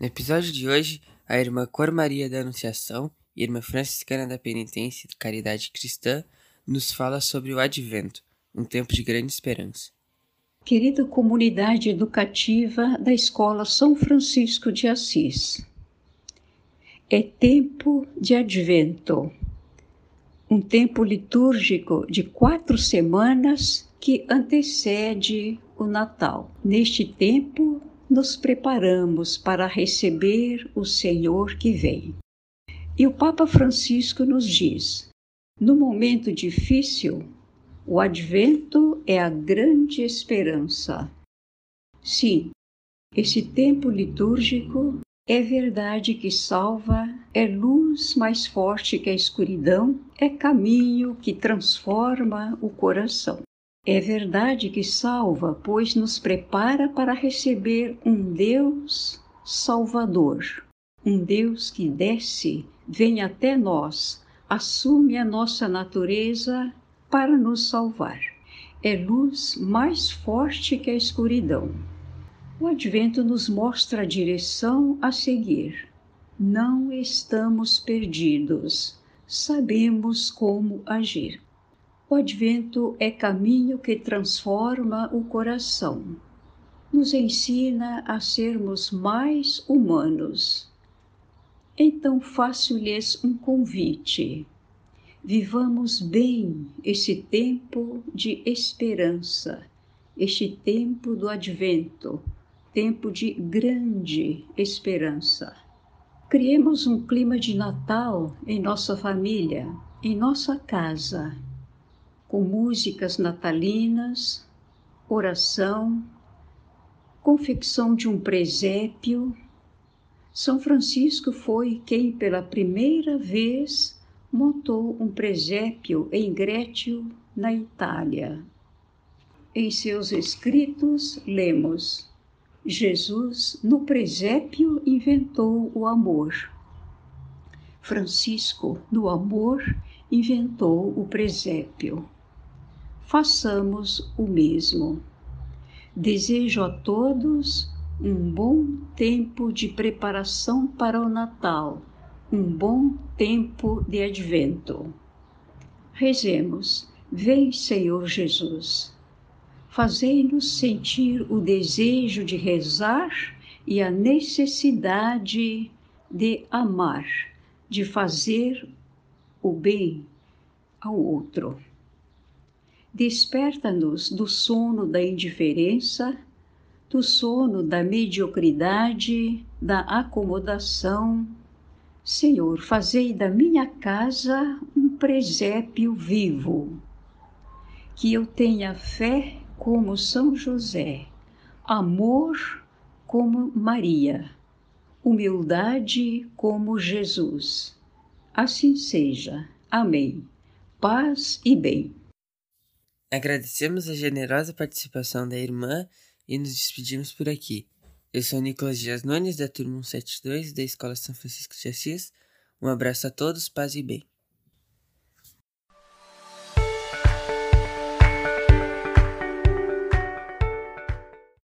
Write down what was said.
No episódio de hoje, a irmã Cor Maria da Anunciação e a irmã Franciscana da Penitência e Caridade Cristã nos fala sobre o Advento, um tempo de grande esperança. Querida comunidade educativa da Escola São Francisco de Assis, é tempo de Advento, um tempo litúrgico de quatro semanas que antecede o Natal. Neste tempo, nos preparamos para receber o Senhor que vem. E o Papa Francisco nos diz: no momento difícil, o advento é a grande esperança. Sim, esse tempo litúrgico é verdade que salva, é luz mais forte que a escuridão, é caminho que transforma o coração. É verdade que salva, pois nos prepara para receber um Deus Salvador, um Deus que desce, vem até nós, assume a nossa natureza para nos salvar. É luz mais forte que a escuridão. O advento nos mostra a direção a seguir. Não estamos perdidos, sabemos como agir. O advento é caminho que transforma o coração. Nos ensina a sermos mais humanos. Então faço-lhes um convite Vivamos bem esse tempo de esperança, este tempo do advento, tempo de grande esperança. Criemos um clima de Natal em nossa família, em nossa casa, com músicas natalinas, oração, confecção de um presépio. São Francisco foi quem pela primeira vez montou um presépio em Grétio, na Itália. Em seus escritos lemos: Jesus no presépio inventou o amor. Francisco, no amor, inventou o presépio. Façamos o mesmo. Desejo a todos um bom tempo de preparação para o Natal um bom tempo de advento. Rezemos, vem Senhor Jesus. Fazei-nos sentir o desejo de rezar e a necessidade de amar, de fazer o bem ao outro. Desperta-nos do sono da indiferença, do sono da mediocridade, da acomodação, Senhor, fazei da minha casa um presépio vivo, que eu tenha fé como São José, amor como Maria, humildade como Jesus. Assim seja. Amém. Paz e bem. Agradecemos a generosa participação da irmã e nos despedimos por aqui. Eu sou Nicolas Dias Nunes, da turma 172 da Escola São Francisco de Assis. Um abraço a todos, paz e bem.